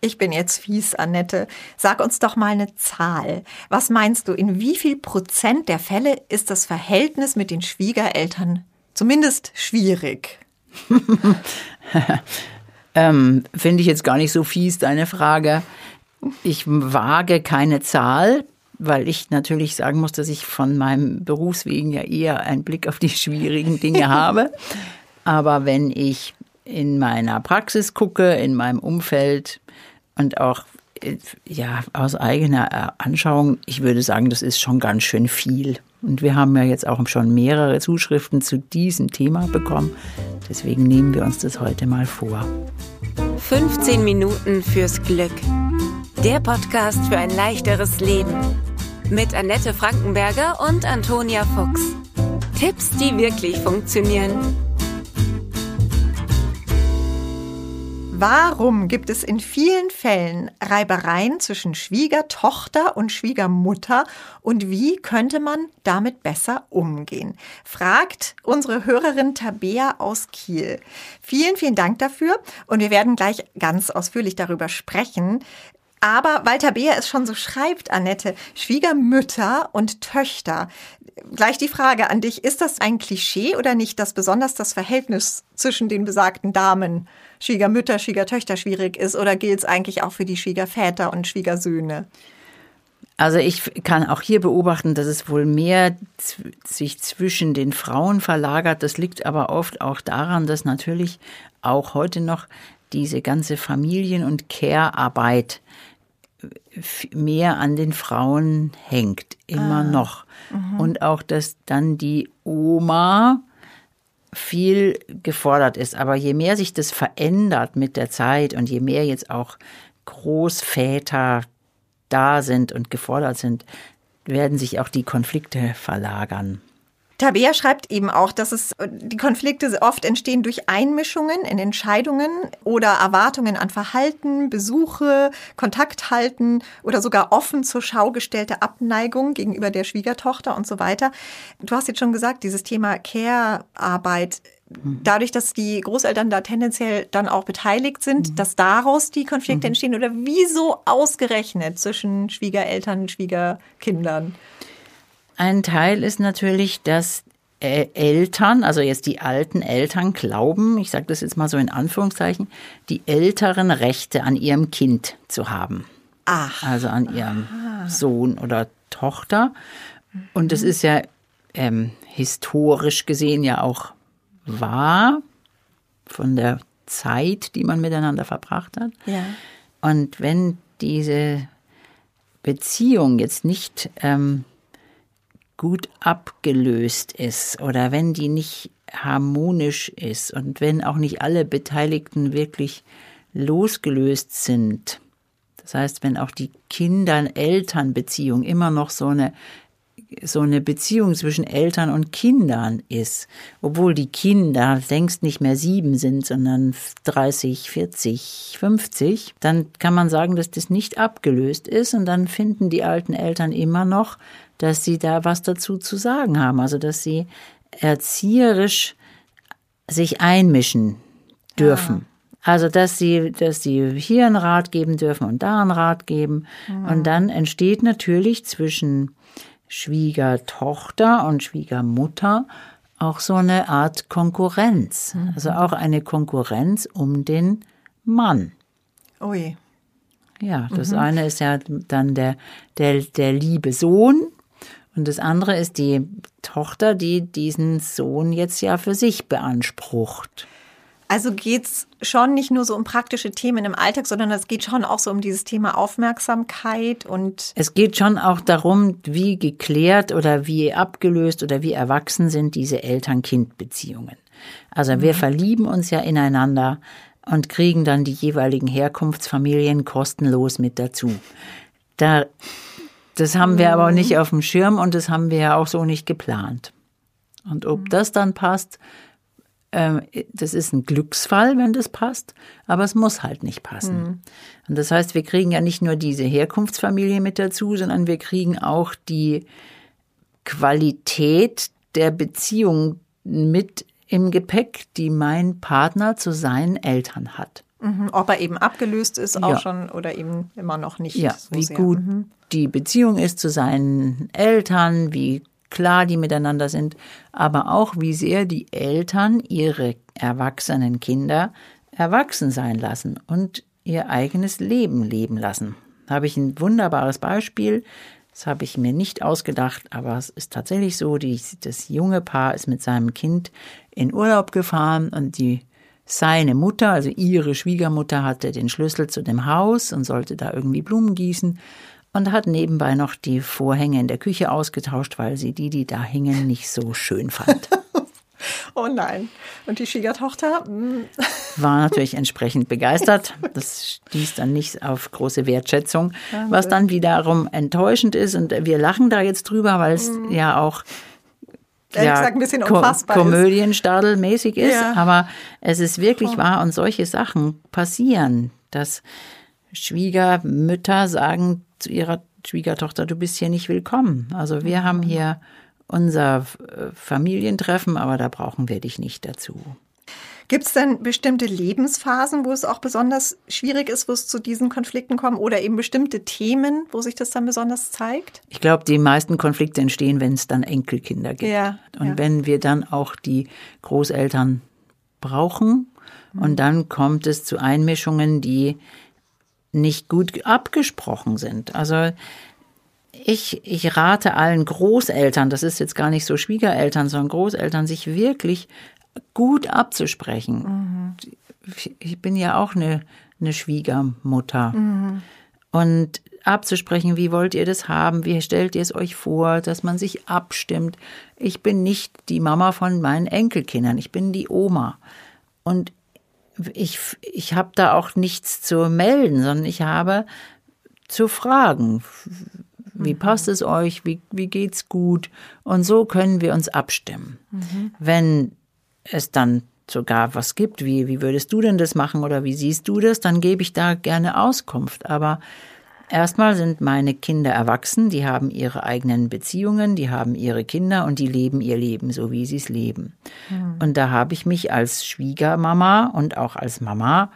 Ich bin jetzt fies, Annette. Sag uns doch mal eine Zahl. Was meinst du, in wie viel Prozent der Fälle ist das Verhältnis mit den Schwiegereltern zumindest schwierig? ähm, Finde ich jetzt gar nicht so fies, deine Frage. Ich wage keine Zahl, weil ich natürlich sagen muss, dass ich von meinem Berufswegen ja eher einen Blick auf die schwierigen Dinge habe. Aber wenn ich in meiner Praxis gucke, in meinem Umfeld und auch ja, aus eigener Anschauung, ich würde sagen, das ist schon ganz schön viel. Und wir haben ja jetzt auch schon mehrere Zuschriften zu diesem Thema bekommen. Deswegen nehmen wir uns das heute mal vor. 15 Minuten fürs Glück. Der Podcast für ein leichteres Leben. Mit Annette Frankenberger und Antonia Fuchs. Tipps, die wirklich funktionieren. Warum gibt es in vielen Fällen Reibereien zwischen Schwiegertochter und Schwiegermutter und wie könnte man damit besser umgehen? Fragt unsere Hörerin Tabea aus Kiel. Vielen, vielen Dank dafür und wir werden gleich ganz ausführlich darüber sprechen. Aber Walter Beer es schon so schreibt, Annette, Schwiegermütter und Töchter. Gleich die Frage an dich, ist das ein Klischee oder nicht, dass besonders das Verhältnis zwischen den besagten Damen, Schwiegermütter, Schwiegertöchter schwierig ist oder gilt es eigentlich auch für die Schwiegerväter und Schwiegersöhne? Also ich kann auch hier beobachten, dass es wohl mehr sich zwischen den Frauen verlagert. Das liegt aber oft auch daran, dass natürlich auch heute noch diese ganze Familien- und Care-Arbeit mehr an den Frauen hängt, immer ah. noch. Mhm. Und auch, dass dann die Oma viel gefordert ist. Aber je mehr sich das verändert mit der Zeit und je mehr jetzt auch Großväter da sind und gefordert sind, werden sich auch die Konflikte verlagern. Tabea schreibt eben auch, dass es die Konflikte oft entstehen durch Einmischungen in Entscheidungen oder Erwartungen an Verhalten, Besuche, Kontakt halten oder sogar offen zur Schau gestellte Abneigung gegenüber der Schwiegertochter und so weiter. Du hast jetzt schon gesagt, dieses Thema Care-Arbeit mhm. dadurch, dass die Großeltern da tendenziell dann auch beteiligt sind, mhm. dass daraus die Konflikte mhm. entstehen oder wieso ausgerechnet zwischen Schwiegereltern und Schwiegerkindern? Ein Teil ist natürlich, dass äh, Eltern, also jetzt die alten Eltern glauben, ich sage das jetzt mal so in Anführungszeichen, die älteren Rechte an ihrem Kind zu haben. Ach. Also an ihrem Aha. Sohn oder Tochter. Und das ist ja ähm, historisch gesehen ja auch wahr von der Zeit, die man miteinander verbracht hat. Ja. Und wenn diese Beziehung jetzt nicht ähm, gut abgelöst ist oder wenn die nicht harmonisch ist und wenn auch nicht alle Beteiligten wirklich losgelöst sind. Das heißt, wenn auch die Kindern-Eltern-Beziehung immer noch so eine so eine Beziehung zwischen Eltern und Kindern ist, obwohl die Kinder längst nicht mehr sieben sind, sondern 30, 40, 50, dann kann man sagen, dass das nicht abgelöst ist und dann finden die alten Eltern immer noch dass sie da was dazu zu sagen haben, also dass sie erzieherisch sich einmischen dürfen. Ja. Also dass sie, dass sie hier einen Rat geben dürfen und da einen Rat geben. Ja. Und dann entsteht natürlich zwischen Schwiegertochter und Schwiegermutter auch so eine Art Konkurrenz. Mhm. Also auch eine Konkurrenz um den Mann. Ui. Ja, das mhm. eine ist ja dann der, der, der liebe Sohn, und das andere ist die Tochter, die diesen Sohn jetzt ja für sich beansprucht. Also geht es schon nicht nur so um praktische Themen im Alltag, sondern es geht schon auch so um dieses Thema Aufmerksamkeit und. Es geht schon auch darum, wie geklärt oder wie abgelöst oder wie erwachsen sind diese Eltern-Kind-Beziehungen. Also mhm. wir verlieben uns ja ineinander und kriegen dann die jeweiligen Herkunftsfamilien kostenlos mit dazu. Da das haben wir aber nicht auf dem Schirm und das haben wir ja auch so nicht geplant. Und ob mhm. das dann passt, das ist ein Glücksfall, wenn das passt, aber es muss halt nicht passen. Mhm. Und das heißt, wir kriegen ja nicht nur diese Herkunftsfamilie mit dazu, sondern wir kriegen auch die Qualität der Beziehung mit im Gepäck, die mein Partner zu seinen Eltern hat. Mhm, ob er eben abgelöst ist, auch Ja. schon oder eben immer noch nicht. Ja, so wie sehr. gut Mhm. die Beziehung ist zu seinen Eltern, wie klar die miteinander sind, aber auch wie sehr die Eltern ihre erwachsenen Kinder erwachsen sein lassen und ihr eigenes Leben leben lassen. Da habe ich ein wunderbares Beispiel. Das habe ich mir nicht ausgedacht, aber es ist tatsächlich so, die, das junge Paar ist mit seinem Kind in Urlaub gefahren und die seine Mutter, also ihre Schwiegermutter, hatte den Schlüssel zu dem Haus und sollte da irgendwie Blumen gießen und hat nebenbei noch die Vorhänge in der Küche ausgetauscht, weil sie die, die da hingen, nicht so schön fand. Oh nein. Und die Schwiegertochter? mm, War natürlich entsprechend begeistert. Das stieß dann nicht auf große Wertschätzung, was dann wiederum enttäuschend ist. Und wir lachen da jetzt drüber, weil es ja auch Ehrlich gesagt ein bisschen Ko- unfassbar ist. Komödienstadelmäßig ist, Ja. aber es ist wirklich wahr und solche Sachen passieren, dass Schwiegermütter sagen zu ihrer Schwiegertochter, du bist hier nicht willkommen. Also wir haben hier unser äh, Familientreffen, aber da brauchen wir dich nicht dazu. Gibt es denn bestimmte Lebensphasen, wo es auch besonders schwierig ist, wo es zu diesen Konflikten kommt oder eben bestimmte Themen, wo sich das dann besonders zeigt? Ich glaube, die meisten Konflikte entstehen, wenn es dann Enkelkinder gibt. Ja, und ja. wenn wir dann auch die Großeltern brauchen und dann kommt es zu Einmischungen, die nicht gut abgesprochen sind. Also ich, ich rate allen Großeltern, das ist jetzt gar nicht so Schwiegereltern, sondern Großeltern, sich wirklich gut abzusprechen. Ich bin ja auch eine, eine Schwiegermutter. Und abzusprechen, wie wollt ihr das haben, wie stellt ihr es euch vor, dass man sich abstimmt. Ich bin nicht die Mama von meinen Enkelkindern, ich bin die Oma. Und ich, ich habe da auch nichts zu melden, sondern ich habe zu fragen. Wie passt es euch? Wie, wie geht's gut? Und so können wir uns abstimmen. Wenn es dann sogar was gibt, wie, wie würdest du denn das machen oder wie siehst du das, dann gebe ich da gerne Auskunft. Aber erstmal sind meine Kinder erwachsen, die haben ihre eigenen Beziehungen, die haben ihre Kinder und die leben ihr Leben so, wie sie es leben. Und da habe ich mich als Schwiegermama und auch als Mama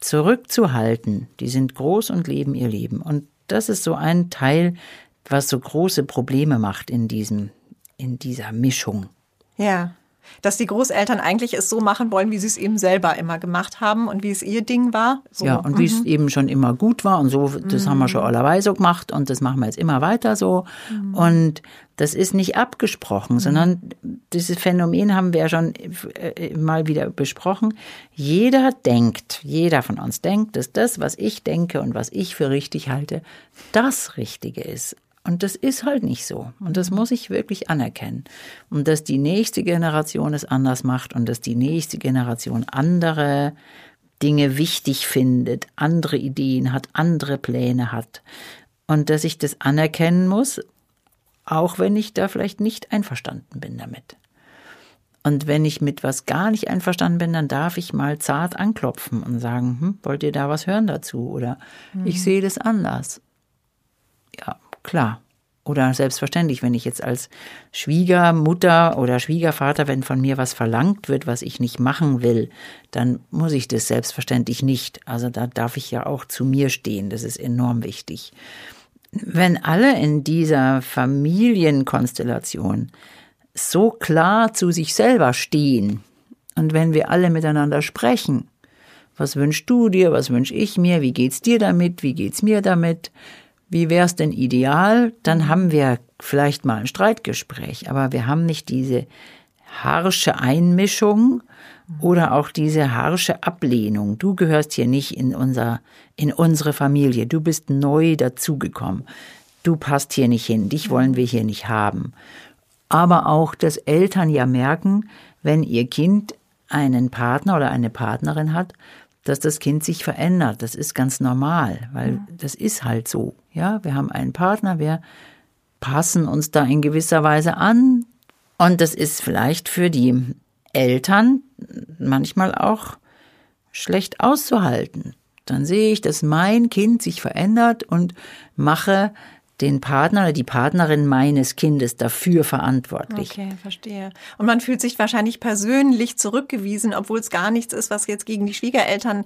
zurückzuhalten. Die sind groß und leben ihr Leben. Und das ist so ein Teil, was so große Probleme macht in diesem, in dieser Mischung. Ja. Dass die Großeltern eigentlich es so machen wollen, wie sie es eben selber immer gemacht haben und wie es ihr Ding war. So. Ja, und wie es eben schon immer gut war und so, das haben wir schon allerweil so gemacht und das machen wir jetzt immer weiter so. Und das ist nicht abgesprochen, sondern dieses Phänomen haben wir ja schon äh, mal wieder besprochen. Jeder denkt, jeder von uns denkt, dass das, was ich denke und was ich für richtig halte, das Richtige ist. Und das ist halt nicht so. Und das muss ich wirklich anerkennen. Und dass die nächste Generation es anders macht und dass die nächste Generation andere Dinge wichtig findet, andere Ideen hat, andere Pläne hat. Und dass ich das anerkennen muss, auch wenn ich da vielleicht nicht einverstanden bin damit. Und wenn ich mit was gar nicht einverstanden bin, dann darf ich mal zart anklopfen und sagen, hm, wollt ihr da was hören dazu? Oder ich sehe das anders. Ja, klar. Oder selbstverständlich, wenn ich jetzt als Schwiegermutter oder Schwiegervater, wenn von mir was verlangt wird, was ich nicht machen will, dann muss ich das selbstverständlich nicht. Also da darf ich ja auch zu mir stehen. Das ist enorm wichtig. Wenn alle in dieser Familienkonstellation so klar zu sich selber stehen und wenn wir alle miteinander sprechen, was wünschst du dir, was wünsch ich mir, wie geht's dir damit, wie geht's mir damit, wie wär's denn ideal, dann haben wir vielleicht mal ein Streitgespräch, aber wir haben nicht diese harsche Einmischung oder auch diese harsche Ablehnung. Du gehörst hier nicht in unser, in unsere Familie. Du bist neu dazugekommen. Du passt hier nicht hin. Dich wollen wir hier nicht haben. Aber auch, dass Eltern ja merken, wenn ihr Kind einen Partner oder eine Partnerin hat, dass das Kind sich verändert. Das ist ganz normal, weil das ist halt so. Ja, wir haben einen Partner, wir passen uns da in gewisser Weise an. Und das ist vielleicht für die Eltern manchmal auch schlecht auszuhalten. Dann sehe ich, dass mein Kind sich verändert und mache den Partner oder die Partnerin meines Kindes dafür verantwortlich. Okay, verstehe. Und man fühlt sich wahrscheinlich persönlich zurückgewiesen, obwohl es gar nichts ist, was jetzt gegen die Schwiegereltern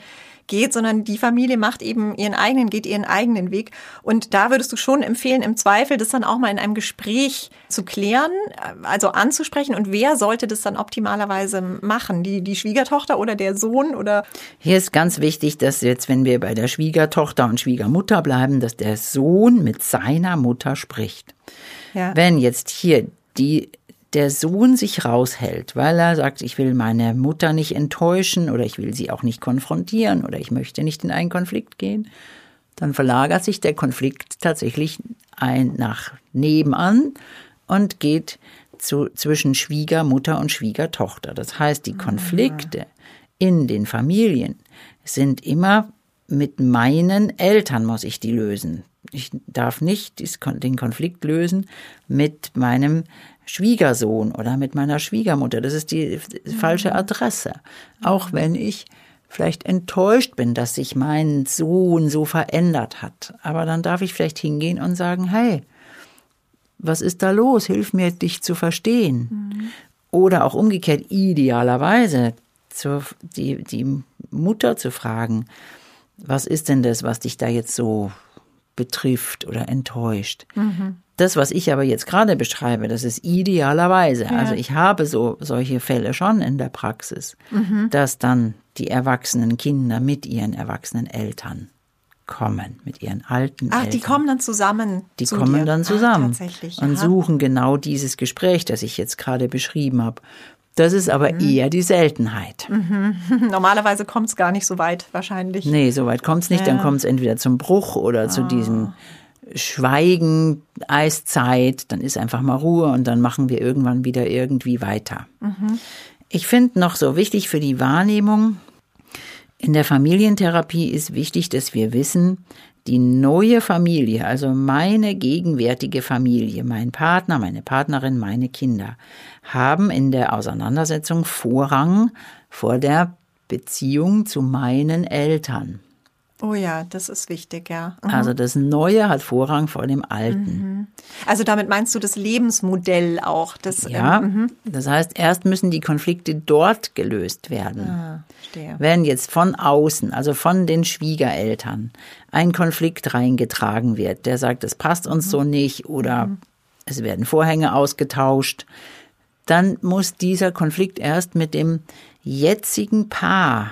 geht, sondern die Familie macht eben ihren eigenen, geht ihren eigenen Weg. Und da würdest du schon empfehlen, im Zweifel das dann auch mal in einem Gespräch zu klären, also anzusprechen. Und wer sollte das dann optimalerweise machen? Die, die Schwiegertochter oder der Sohn oder? Hier ist ganz wichtig, dass jetzt, wenn wir bei der Schwiegertochter und Schwiegermutter bleiben, dass der Sohn mit seiner Mutter spricht. Ja. Wenn jetzt hier die der Sohn sich raushält, weil er sagt, ich will meine Mutter nicht enttäuschen oder ich will sie auch nicht konfrontieren oder ich möchte nicht in einen Konflikt gehen, dann verlagert sich der Konflikt tatsächlich ein nach nebenan und geht zu, zwischen Schwiegermutter und Schwiegertochter. Das heißt, die Konflikte in den Familien sind immer mit meinen Eltern muss ich die lösen. Ich darf nicht den Konflikt lösen mit meinem Schwiegersohn oder mit meiner Schwiegermutter. Das ist die falsche mhm. Adresse. Auch wenn ich vielleicht enttäuscht bin, dass sich mein Sohn so verändert hat. Aber dann darf ich vielleicht hingehen und sagen, hey, was ist da los? Hilf mir, dich zu verstehen. Mhm. Oder auch umgekehrt, idealerweise zur, die, die Mutter zu fragen, was ist denn das, was dich da jetzt so betrifft oder enttäuscht? Mhm. Das, was ich aber jetzt gerade beschreibe, das ist idealerweise. Ja. Also ich habe so solche Fälle schon in der Praxis, mhm. dass dann die erwachsenen Kinder mit ihren erwachsenen Eltern kommen, mit ihren alten Ach, Eltern. die kommen dann zusammen. Die zu kommen dir. dann zusammen Ach, und suchen genau dieses Gespräch, das ich jetzt gerade beschrieben habe. Das ist aber mhm. eher die Seltenheit. Mhm. Normalerweise kommt es gar nicht so weit, wahrscheinlich. Nee, so weit kommt es nicht. Ja. Dann kommt es entweder zum Bruch oder oh. zu diesem Schweigen, Eiszeit, dann ist einfach mal Ruhe und dann machen wir irgendwann wieder irgendwie weiter. Mhm. Ich finde noch so wichtig für die Wahrnehmung, in der Familientherapie ist wichtig, dass wir wissen, die neue Familie, also meine gegenwärtige Familie, mein Partner, meine Partnerin, meine Kinder, haben in der Auseinandersetzung Vorrang vor der Beziehung zu meinen Eltern. Oh ja, das ist wichtig, ja. Mhm. Also das Neue hat Vorrang vor dem Alten. Mhm. Also damit meinst du das Lebensmodell auch? Das, ja, ähm, das heißt, erst müssen die Konflikte dort gelöst werden. Ah, Wenn jetzt von außen, also von den Schwiegereltern, ein Konflikt reingetragen wird, der sagt, es passt uns mhm. so nicht oder mhm. es werden Vorhänge ausgetauscht, dann muss dieser Konflikt erst mit dem jetzigen Paar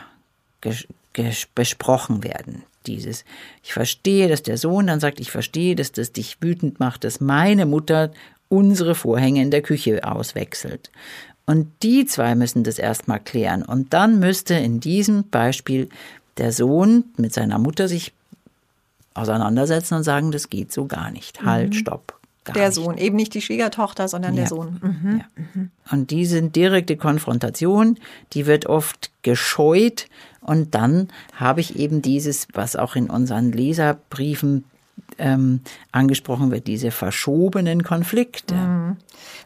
besprochen werden. Dieses, ich verstehe, dass der Sohn dann sagt, ich verstehe, dass das dich wütend macht, dass meine Mutter unsere Vorhänge in der Küche auswechselt. Und die zwei müssen das erstmal klären. Und dann müsste in diesem Beispiel der Sohn mit seiner Mutter sich auseinandersetzen und sagen, das geht so gar nicht. Halt, mhm. stopp. Der nicht. Sohn, eben nicht die Schwiegertochter, sondern ja. der Sohn. Mhm. Ja. Und diese direkte Konfrontation, die wird oft gescheut, und dann habe ich eben dieses, was auch in unseren Leserbriefen ähm, angesprochen wird, diese verschobenen Konflikte. Mhm.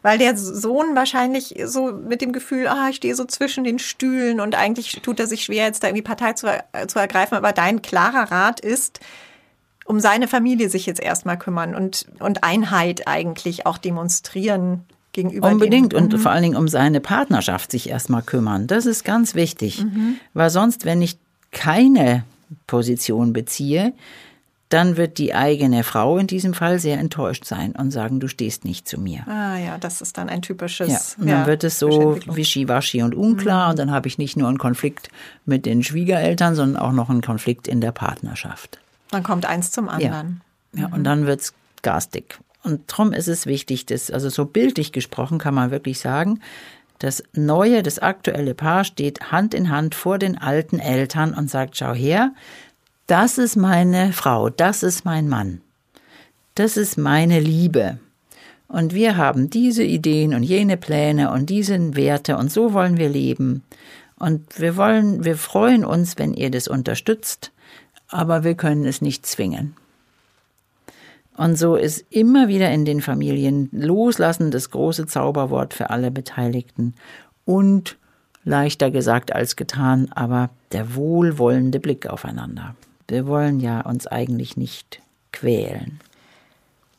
Weil der Sohn wahrscheinlich so mit dem Gefühl, ah, ich stehe so zwischen den Stühlen und eigentlich tut er sich schwer, jetzt da irgendwie Partei zu, äh, zu ergreifen. Aber dein klarer Rat ist, um seine Familie sich jetzt erstmal kümmern und, und Einheit eigentlich auch demonstrieren gegenüber Unbedingt dem. und mhm. vor allen Dingen um seine Partnerschaft sich erstmal kümmern. Das ist ganz wichtig. Mhm. Weil sonst, wenn ich keine Position beziehe, dann wird die eigene Frau in diesem Fall sehr enttäuscht sein und sagen, du stehst nicht zu mir. Ah ja, das ist dann ein typisches. Ja, und dann ja, wird es so wischiwaschi und unklar mhm. und dann habe ich nicht nur einen Konflikt mit den Schwiegereltern, sondern auch noch einen Konflikt in der Partnerschaft. Dann kommt eins zum anderen. Ja, ja und mhm. dann wird es garstig. Und darum ist es wichtig, dass, also so bildlich gesprochen kann man wirklich sagen, das neue, das aktuelle Paar steht Hand in Hand vor den alten Eltern und sagt, schau her, das ist meine Frau, das ist mein Mann, das ist meine Liebe. Und wir haben diese Ideen und jene Pläne und diese Werte und so wollen wir leben. Und wir wollen, wir freuen uns, wenn ihr das unterstützt, aber wir können es nicht zwingen. Und so ist immer wieder in den Familien Loslassen das große Zauberwort für alle Beteiligten und leichter gesagt als getan, aber der wohlwollende Blick aufeinander. Wir wollen ja uns eigentlich nicht quälen.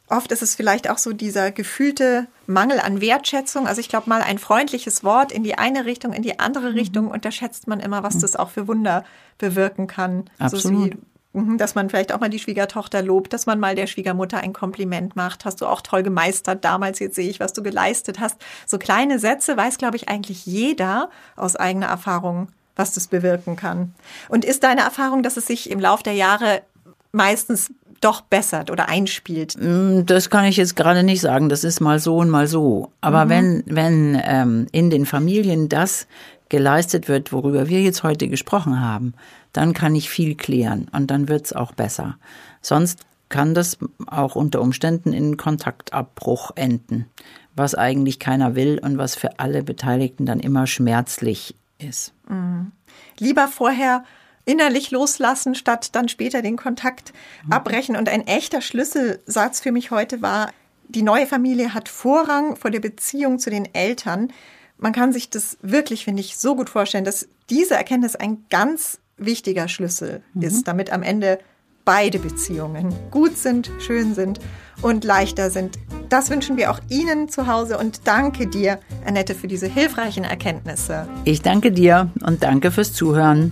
Oft ist es vielleicht auch so dieser gefühlte Mangel an Wertschätzung. Also ich glaube mal ein freundliches Wort in die eine Richtung, in die andere mhm. Richtung unterschätzt man immer, was mhm. das auch für Wunder bewirken kann. Absolut. So mhm, dass man vielleicht auch mal die Schwiegertochter lobt, dass man mal der Schwiegermutter ein Kompliment macht. Hast du auch toll gemeistert damals, jetzt sehe ich, was du geleistet hast. So kleine Sätze weiß, glaube ich, eigentlich jeder aus eigener Erfahrung, was das bewirken kann. Und ist deine Erfahrung, dass es sich im Lauf der Jahre meistens doch bessert oder einspielt? Mm, das kann ich jetzt gerade nicht sagen. Das ist mal so und mal so. Aber mhm. wenn, wenn ähm, in den Familien das geleistet wird, worüber wir jetzt heute gesprochen haben, dann kann ich viel klären und dann wird's auch besser. Sonst kann das auch unter Umständen in Kontaktabbruch enden, was eigentlich keiner will und was für alle Beteiligten dann immer schmerzlich ist. Mhm. Lieber vorher innerlich loslassen, statt dann später den Kontakt mhm. abbrechen. Und ein echter Schlüsselsatz für mich heute war, die neue Familie hat Vorrang vor der Beziehung zu den Eltern. Man kann sich das wirklich, finde ich, so gut vorstellen, dass diese Erkenntnis ein ganz wichtiger Schlüssel mhm. ist, damit am Ende beide Beziehungen gut sind, schön sind und leichter sind. Das wünschen wir auch Ihnen zu Hause und danke dir, Annette, für diese hilfreichen Erkenntnisse. Ich danke dir und danke fürs Zuhören.